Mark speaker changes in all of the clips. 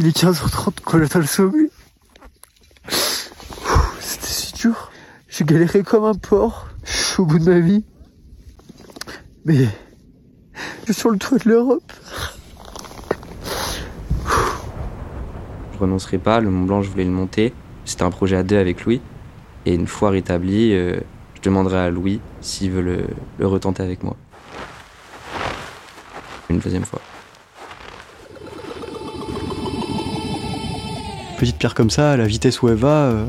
Speaker 1: Il est 15h30 quand j'atteins le sommet. C'était si dur. J'ai galéré comme un porc. Je suis au bout de ma vie. Mais je suis sur le toit de l'Europe.
Speaker 2: Je renoncerai pas, le Mont Blanc, je voulais le monter. C'était un projet à deux avec Louis. Et une fois rétabli, euh, je demanderai à Louis s'il veut le, le retenter avec moi. Une deuxième fois.
Speaker 1: Petite pierre comme ça, à la vitesse où elle va, euh,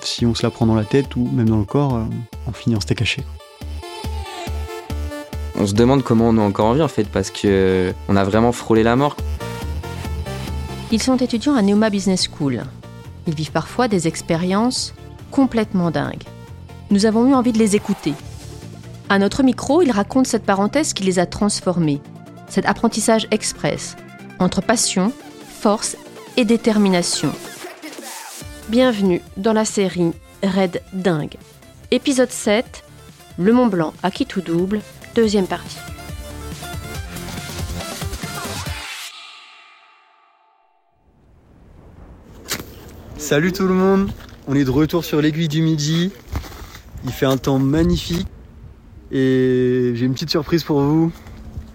Speaker 1: si on se la prend dans la tête ou même dans le corps, euh, on finit en steak caché.
Speaker 2: On se demande comment on est encore en vie en fait, parce que on a vraiment frôlé la mort.
Speaker 3: Ils sont étudiants à Neuma Business School. Ils vivent parfois des expériences complètement dingues. Nous avons eu envie de les écouter. À notre micro, ils racontent cette parenthèse qui les a transformés, cet apprentissage express, entre passion, force et détermination. Bienvenue dans la série Red Dingue. Épisode 7, Le Mont Blanc à qui tout double, deuxième partie.
Speaker 1: Salut tout le monde, on est de retour sur l'aiguille du midi. Il fait un temps magnifique et j'ai une petite surprise pour vous.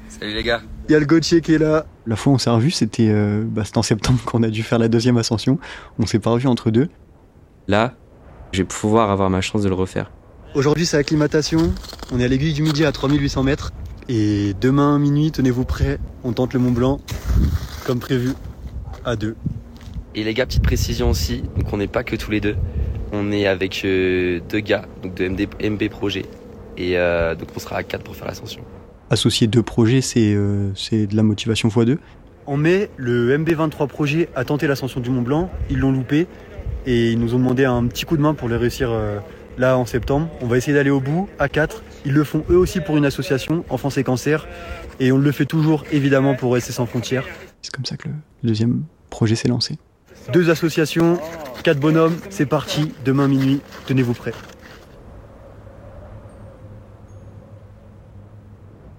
Speaker 2: Salut les gars.
Speaker 1: Il y a le Gauthier qui est là. La fois où on s'est revu, c'était euh, bah, en septembre qu'on a dû faire la deuxième ascension. On s'est pas revu entre deux.
Speaker 2: Là, je vais pouvoir avoir ma chance de le refaire.
Speaker 1: Aujourd'hui, c'est acclimatation. On est à l'aiguille du midi à 3800 mètres. Et demain, minuit, tenez-vous prêts. On tente le Mont Blanc, comme prévu, à deux.
Speaker 2: Et les gars, petite précision aussi, donc on n'est pas que tous les deux. On est avec euh, deux gars, donc de MD, MB Projet. Et euh, donc on sera à quatre pour faire l'ascension.
Speaker 1: Associer deux projets, c'est euh, de la motivation x2. En mai, le MB23 projet a tenté l'ascension du Mont Blanc. Ils l'ont loupé. Et ils nous ont demandé un petit coup de main pour le réussir euh, là en septembre. On va essayer d'aller au bout à 4. Ils le font eux aussi pour une association, Enfance et Cancer. Et on le fait toujours évidemment pour rester sans frontières. C'est comme ça que le deuxième projet s'est lancé. Deux associations, quatre bonhommes, c'est parti, demain minuit, tenez-vous prêts.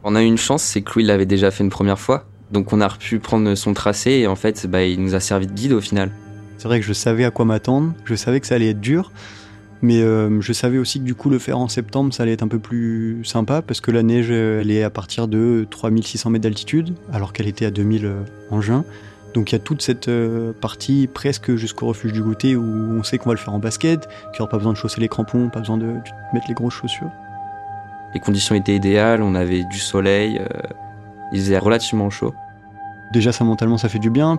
Speaker 2: On a eu une chance, c'est que Louis l'avait déjà fait une première fois. Donc on a pu prendre son tracé et en fait, bah, il nous a servi de guide au final.
Speaker 1: C'est vrai que je savais à quoi m'attendre, je savais que ça allait être dur, mais euh, je savais aussi que du coup le faire en septembre, ça allait être un peu plus sympa parce que la neige, euh, elle est à partir de 3600 mètres d'altitude, alors qu'elle était à 2000 euh, en juin. Donc il y a toute cette partie presque jusqu'au refuge du goûter où on sait qu'on va le faire en basket, qu'il n'y aura pas besoin de chausser les crampons, pas besoin de mettre les grosses chaussures.
Speaker 2: Les conditions étaient idéales, on avait du soleil, euh, il faisait relativement chaud.
Speaker 1: Déjà ça mentalement ça fait du bien,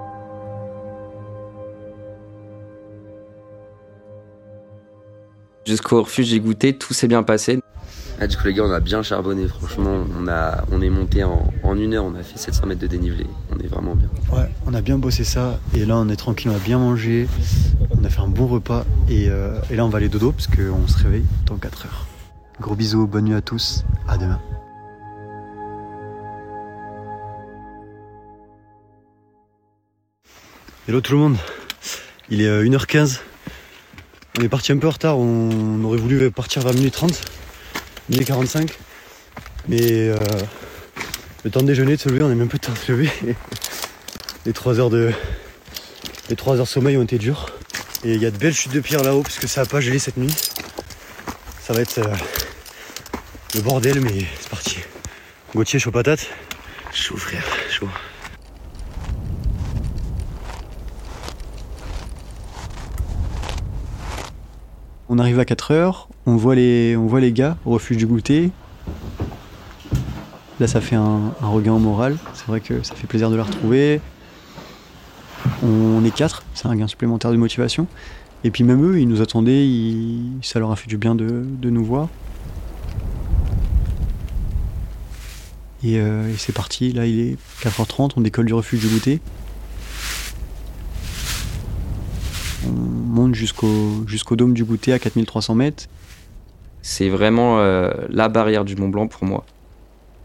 Speaker 2: Jusqu'au refuge j'ai goûté, tout s'est bien passé. Ah, du coup les gars on a bien charbonné franchement, on, a, on est monté en, en une heure, on a fait 700 mètres de dénivelé, on est vraiment bien.
Speaker 1: Ouais, on a bien bossé ça et là on est tranquille, on a bien mangé, on a fait un bon repas et, euh, et là on va aller dodo parce qu'on se réveille dans 4 heures. Gros bisous, bonne nuit à tous, à demain. Hello tout le monde, il est euh, 1h15, on est parti un peu en retard, on aurait voulu partir vers minuit 30, minuit 45, mais euh, le temps de déjeuner, de se lever, on est même pas le temps de se lever. Les 3 heures de, les 3 heures de sommeil ont été dures. Et il y a de belles chutes de pierre là-haut parce que ça a pas gelé cette nuit. Ça va être euh, le bordel, mais c'est parti. Gauthier, chaud patate
Speaker 2: Chaud frère, chaud.
Speaker 1: On arrive à 4 heures, on voit les, on voit les gars au refuge du goûter. Là, ça fait un, un regain au moral. C'est vrai que ça fait plaisir de la retrouver. On est quatre, c'est un gain supplémentaire de motivation. Et puis même eux, ils nous attendaient, ils- ça leur a fait du bien de, de nous voir. Et, euh, et c'est parti, là il est 4h30, on décolle du refuge du goûter. On monte jusqu'au jusqu'au dôme du goûter à 4300 mètres.
Speaker 2: C'est vraiment euh, la barrière du Mont Blanc pour moi.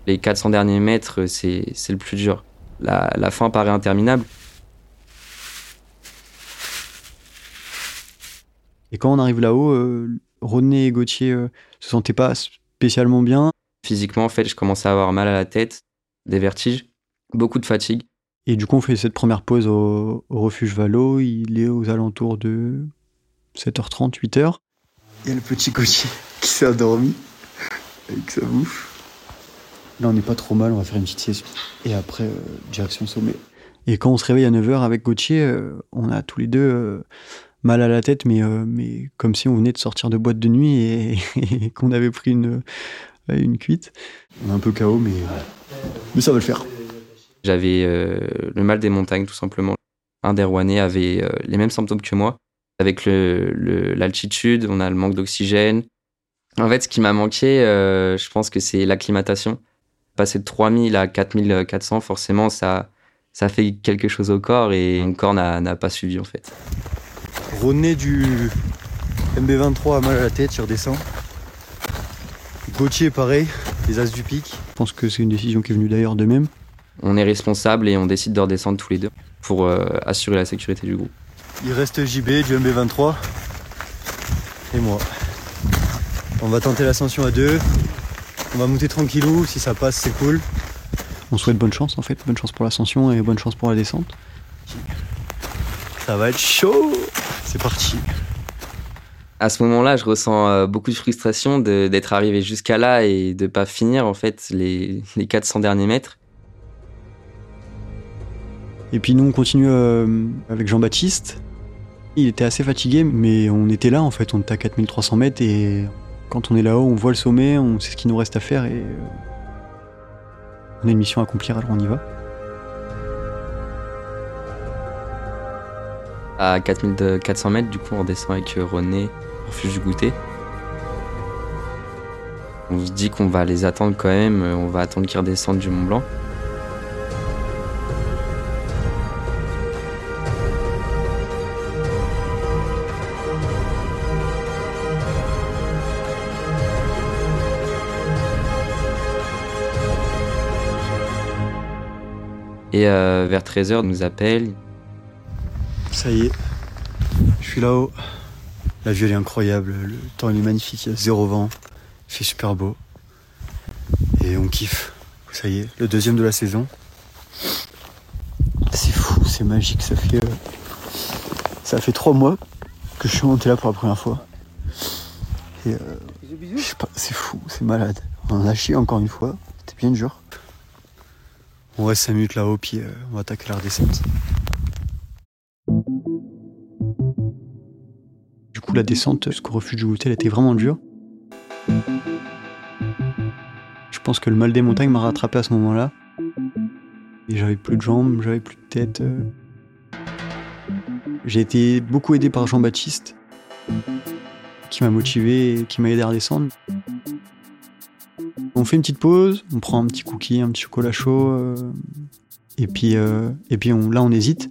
Speaker 2: Les 400 derniers mètres, c'est le plus dur. La, la fin paraît interminable.
Speaker 1: Et quand on arrive là-haut, euh, Rodney et Gauthier euh, se sentaient pas spécialement bien.
Speaker 2: Physiquement, en fait, je commençais à avoir mal à la tête, des vertiges, beaucoup de fatigue.
Speaker 1: Et du coup, on fait cette première pause au, refuge Valo. Il est aux alentours de 7h30, 8h. Il y a le petit cocher qui s'est endormi avec sa bouffe. Là, on n'est pas trop mal, on va faire une petite sieste. Et après, euh, direction sommet. Et quand on se réveille à 9h avec Gauthier, euh, on a tous les deux euh, mal à la tête, mais, mais comme si on venait de sortir de boîte de nuit et, qu'on avait pris une, une cuite. On est un peu KO, mais, mais ça va le faire.
Speaker 2: J'avais le mal des montagnes, tout simplement. Un des Rouennais avait les mêmes symptômes que moi. Avec l'altitude, on a le manque d'oxygène. En fait, ce qui m'a manqué, je pense que c'est l'acclimatation passer de 3000 à 4400, forcément, ça, ça fait quelque chose au corps et mon corps n'a pas suivi en fait.
Speaker 1: René du MB23 a mal à la tête, il redescend. Gauthier, pareil, les As du pic. Je pense que c'est une décision qui est venue d'ailleurs d'eux-mêmes.
Speaker 2: On est responsable et on décide de redescendre tous les deux pour euh, assurer la sécurité du groupe.
Speaker 1: Il reste JB du MB23 et moi. On va tenter l'ascension à deux. On va monter tranquillou, si ça passe c'est cool. On souhaite bonne chance en fait, bonne chance pour l'ascension et bonne chance pour la descente. Ça va être chaud C'est parti
Speaker 2: à ce moment-là, je ressens euh, beaucoup de frustration d'être arrivé jusqu'à là et de pas finir en fait les, 400 derniers mètres.
Speaker 1: Et puis nous, on continue euh, avec Jean-Baptiste. Il était assez fatigué, mais on était là en fait, on était à 4300 mètres et quand on est là-haut, on voit le sommet, on sait ce qu'il nous reste à faire et euh, on a une mission à accomplir, alors on y va.
Speaker 2: À 4400 mètres, du coup, on descend avec René, refuge du goûter. On se dit qu'on va les attendre quand même, on va attendre qu'ils redescendent du Mont Blanc. Et euh, vers 13h, nous appelle.
Speaker 1: Ça y est, je suis là-haut. La vue elle est incroyable, le temps il est magnifique, il y a zéro vent, il fait super beau. Et on kiffe. Ça y est, le deuxième de la saison. C'est fou, c'est magique, ça fait. Euh, ça fait trois mois que je suis monté là pour la première fois. Et euh, c'est fou, c'est malade. On a chié encore une fois, c'était bien dur. On reste 5 minutes là-haut, puis euh, on va attaquer la redescente. La descente jusqu'au refuge du elle était vraiment dure. Je pense que le mal des montagnes m'a rattrapé à ce moment-là. Et j'avais plus de jambes, j'avais plus de tête. Euh. J'ai été beaucoup aidé par Jean-Baptiste, qui m'a motivé et qui m'a aidé à redescendre. On fait une petite pause, on prend un petit cookie, un petit chocolat chaud, euh, et puis, euh, là on hésite.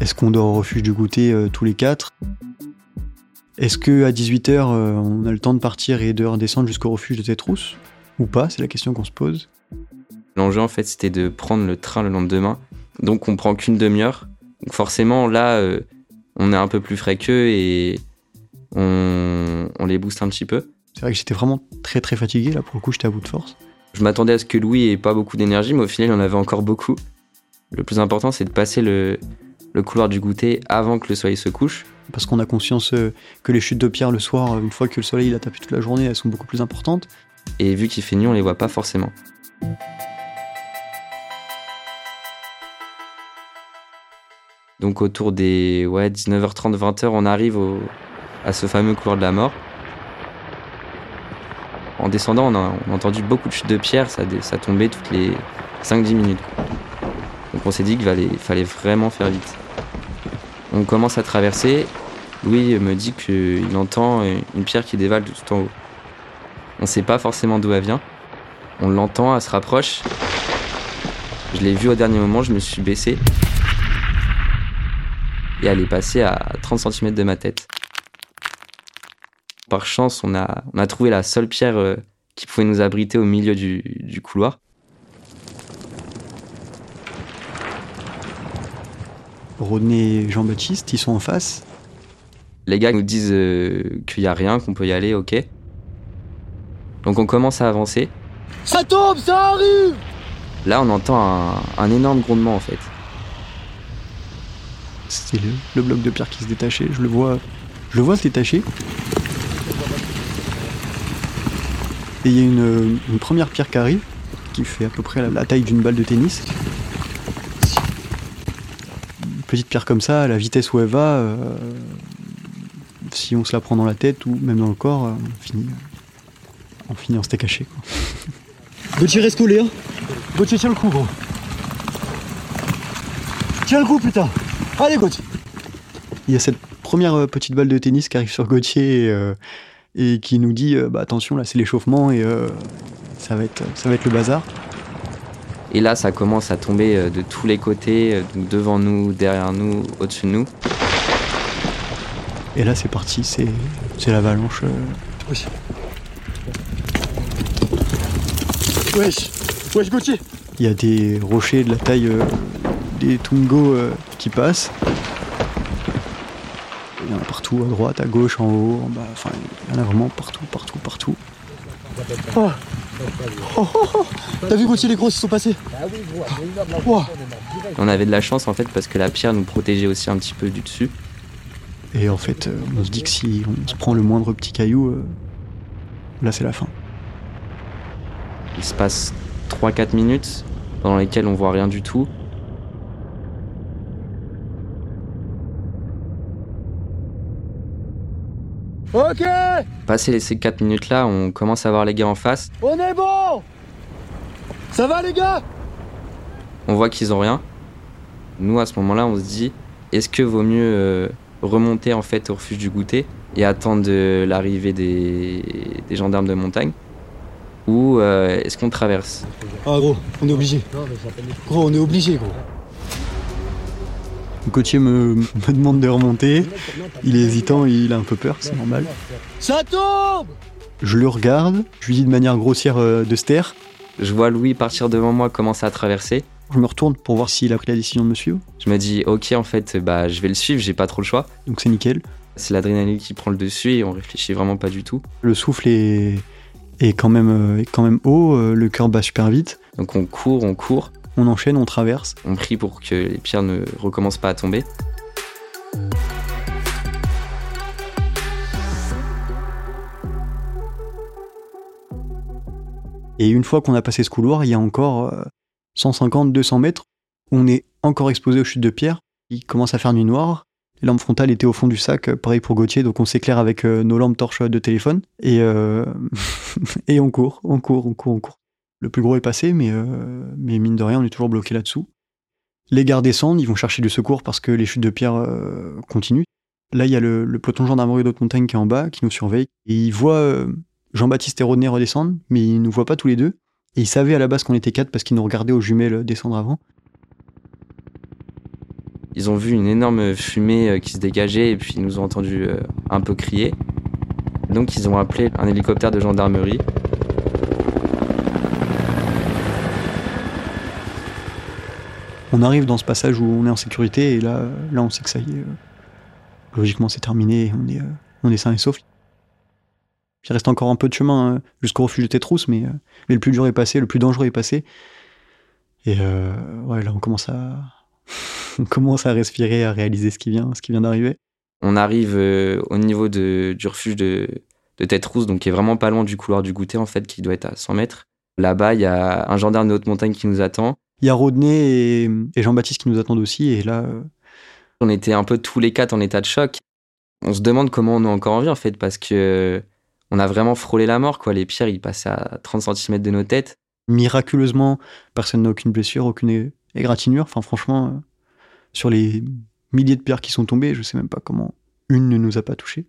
Speaker 1: Est-ce qu'on dort au refuge du goûter euh, tous les quatre? Est-ce que à 18h on a le temps de partir et de redescendre jusqu'au refuge de Tétrousse Ou pas? C'est la question qu'on se pose.
Speaker 2: L'enjeu en fait c'était de prendre le train le lendemain, donc on prend qu'une demi-heure. Donc forcément là on est un peu plus frais qu'eux et on, on les booste un petit peu.
Speaker 1: C'est vrai que j'étais vraiment très très fatigué, là pour le coup j'étais à bout de force.
Speaker 2: Je m'attendais à ce que Louis ait pas beaucoup d'énergie, mais au final il en avait encore beaucoup. Le plus important c'est de passer le, couloir du goûter avant que le soleil se couche.
Speaker 1: Parce qu'on a conscience euh, que les chutes de pierre le soir, une fois que le soleil a tapé toute la journée, elles sont beaucoup plus importantes.
Speaker 2: Et vu qu'il fait nuit, on les voit pas forcément. Donc autour des ouais, 19h30, 20h, on arrive à ce fameux couloir de la mort en descendant, on a, entendu beaucoup de chutes de pierres, ça, ça tombait toutes les 5-10 minutes. Donc on s'est dit qu'il fallait, vraiment faire vite. On commence à traverser. Louis me dit qu'il entend une pierre qui dévale tout en haut. On ne sait pas forcément d'où elle vient. On l'entend, elle se rapproche. Je l'ai vue au dernier moment, je me suis baissé. Et elle est passée à 30 cm de ma tête. Par chance, on a, trouvé la seule pierre euh, qui pouvait nous abriter au milieu du, couloir.
Speaker 1: Rodney et Jean-Baptiste, ils sont en face.
Speaker 2: Les gars nous disent euh, qu'il n'y a rien, qu'on peut y aller, ok. Donc on commence à avancer.
Speaker 4: Ça tombe, ça arrive
Speaker 2: Là, on entend un, un énorme grondement en fait.
Speaker 1: C'était le, le bloc de pierre qui se détachait. Je le vois, je le vois se détacher. Et il y a une, une première pierre qui arrive, qui fait à peu près la, la taille d'une balle de tennis. Une petite pierre comme ça, à la vitesse où elle va, euh, si on se la prend dans la tête ou même dans le corps, euh, on finit, on finit en steak haché. Quoi. Gauthier reste collé, hein Gauthier tiens le coup, gros. Tiens le coup, putain Allez, Gauthier Il y a cette première euh, petite balle de tennis qui arrive sur Gauthier et, euh, et qui nous dit euh, bah, attention, là c'est l'échauffement et euh, ça, va être, ça va être le bazar.
Speaker 2: Et là, ça commence à tomber euh, de tous les côtés, euh, donc devant nous, derrière nous, au-dessus de nous.
Speaker 1: Et là c'est parti, c'est c'est l'avalanche. euh.
Speaker 4: Wesh. Wesh. Wesh, Gauthier.
Speaker 1: Il y a des rochers de la taille euh, des Tungo euh, qui passent. Il y en a partout, à droite, à gauche, en haut, en bas. Enfin, il y en a vraiment partout, partout, partout.
Speaker 4: Oh. Oh, oh, oh. T'as vu, Gauthier, les grosses, ils sont passés Wow.
Speaker 2: On avait de la chance en fait parce que la pierre nous protégeait aussi un petit peu du dessus.
Speaker 1: Et en fait, euh, on se dit que si on se prend le moindre petit caillou, euh, là c'est la fin.
Speaker 2: Il se passe 3-4 minutes pendant lesquelles on voit rien du tout.
Speaker 4: Ok
Speaker 2: Passé ces 4 minutes là, on commence à voir les gars en face.
Speaker 4: On est bon Ça va, les gars?
Speaker 2: On voit qu'ils ont rien. Nous à ce moment-là, on se dit est-ce que vaut mieux euh, remonter en fait au refuge du goûter et attendre l'arrivée des, des gendarmes de montagne ou euh, est-ce qu'on traverse?
Speaker 4: Ah, gros, on est obligé. Gros, on est obligé, gros.
Speaker 1: Gauthier me, me demande de remonter. Il est hésitant, il a un peu peur, c'est normal.
Speaker 4: Ça tombe
Speaker 1: Je le regarde, je lui dis de manière grossière euh, de se taire.
Speaker 2: Je vois Louis partir devant moi, commencer à traverser.
Speaker 1: Je me retourne pour voir s'il a pris la décision de me suivre.
Speaker 2: Je me dis ok en fait bah je vais le suivre, j'ai pas trop le choix.
Speaker 1: Donc c'est nickel.
Speaker 2: C'est l'adrénaline qui prend le dessus et on réfléchit vraiment pas du tout.
Speaker 1: Le souffle est, est, quand, même, euh, quand même haut, euh, le cœur bat super vite.
Speaker 2: Donc on court, on court,
Speaker 1: On enchaîne, on traverse.
Speaker 2: on prie pour que les pierres ne recommencent pas à tomber.
Speaker 1: Et une fois qu'on a passé ce couloir, il y a encore euh, 150-200 mètres. On est encore exposé aux chutes de pierre. Il commence à faire nuit noire. Les lampes frontales étaient au fond du sac, euh, pareil pour Gauthier, donc on s'éclaire avec euh, nos lampes torches de téléphone. Et, on court, on court, on court, on court. Le plus gros est passé, mais, mine de rien, on est toujours bloqué là-dessous. Les gars descendent, ils vont chercher du secours parce que les chutes de pierre continuent. Là, il y a le, peloton gendarmerie d'Haute Montagne qui est en bas, qui nous surveille. Et il voit Jean-Baptiste et Rodney redescendre, mais il nous voit pas tous les deux. Et il savait à la base qu'on était quatre parce qu'il nous regardait aux jumelles descendre avant.
Speaker 2: Ils ont vu une énorme fumée euh, qui se dégageait et puis ils nous ont entendu euh, un peu crier. Donc ils ont appelé un hélicoptère de gendarmerie.
Speaker 1: On arrive dans ce passage où on est en sécurité et là, là on sait que ça y est. euh, logiquement, c'est terminé. On est, euh, on est sain et sauf. Il reste encore un peu de chemin hein, jusqu'au refuge de Tétrousse, mais, euh, mais le plus dur est passé, le plus dangereux est passé. Et euh, ouais, là, on commence à, on commence à respirer, à réaliser ce qui vient, ce qui vient d'arriver.
Speaker 2: On arrive euh, au niveau de, du refuge de, de donc qui est vraiment pas loin du couloir du goûter en fait, qui doit être à 100 mètres. Là-bas, il y a un gendarme de haute montagne qui nous attend.
Speaker 1: Il y a Rodney et, et Jean-Baptiste qui nous attendent aussi, et là, euh,
Speaker 2: On était un peu tous les quatre en état de choc. On se demande comment on est encore en vie en fait, parce que on a vraiment frôlé la mort. Quoi. Les pierres, ils passaient à 30 cm de nos têtes.
Speaker 1: miraculeusement, personne n'a aucune blessure, aucune égratignure. Enfin, franchement, euh, sur les milliers de pierres qui sont tombées, je sais même pas comment une ne nous a pas touchés.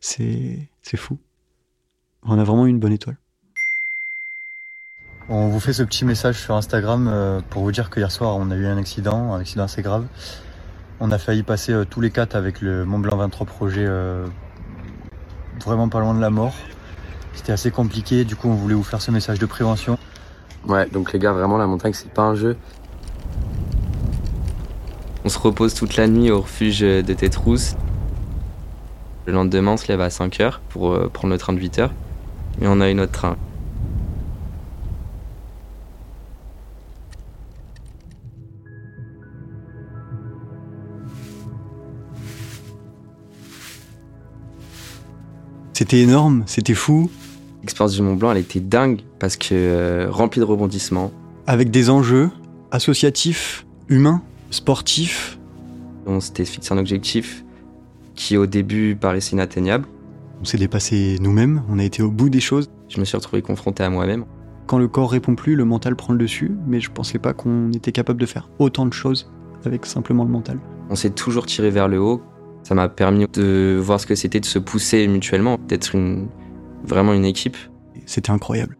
Speaker 1: C'est, c'est fou. On a vraiment eu une bonne étoile. On vous fait ce petit message sur Instagram euh, pour vous dire que hier soir, on a eu un accident, un accident assez grave. On a failli passer euh, tous les quatre avec le Mont Blanc 23 projet vraiment pas loin de la mort. C'était assez compliqué, du coup on voulait vous faire ce message de prévention.
Speaker 2: Ouais, donc les gars, vraiment, la montagne, c'est pas un jeu. On se repose toute la nuit au refuge de Tête Rousse. Le lendemain, on se lève à 5 heures pour euh, prendre le train de 8 heures. Mais on a eu notre train.
Speaker 1: C'était énorme, c'était fou,
Speaker 2: L'expérience du Mont Blanc, elle était dingue parce que euh, remplie de rebondissements.
Speaker 1: avec des enjeux associatifs, humains, sportifs.
Speaker 2: On s'était fixé un objectif qui au début paraissait inatteignable.
Speaker 1: On s'est dépassé nous-mêmes, on a été au bout des choses.
Speaker 2: Je me suis retrouvé confronté à moi-même.
Speaker 1: Quand le corps répond plus, le mental prend le dessus, mais je pensais pas qu'on était capable de faire autant de choses avec simplement le mental.
Speaker 2: On s'est toujours tiré vers le haut. Ça m'a permis de voir ce que c'était de se pousser mutuellement, d'être une, vraiment une équipe.
Speaker 1: C'était incroyable.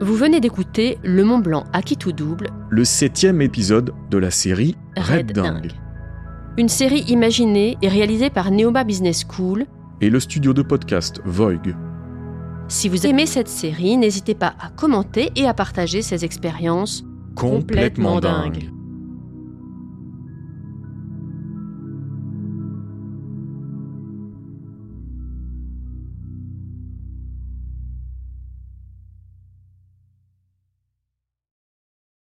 Speaker 3: Vous venez d'écouter Le Mont Blanc à qui tout double,
Speaker 5: le septième épisode de la série Red, Dingue.
Speaker 3: Une série imaginée et réalisée par Neoma Business School.
Speaker 5: et le studio de podcast Voig.
Speaker 3: Si vous aimez cette série, n'hésitez pas à commenter et à partager ces expériences complètement dingues.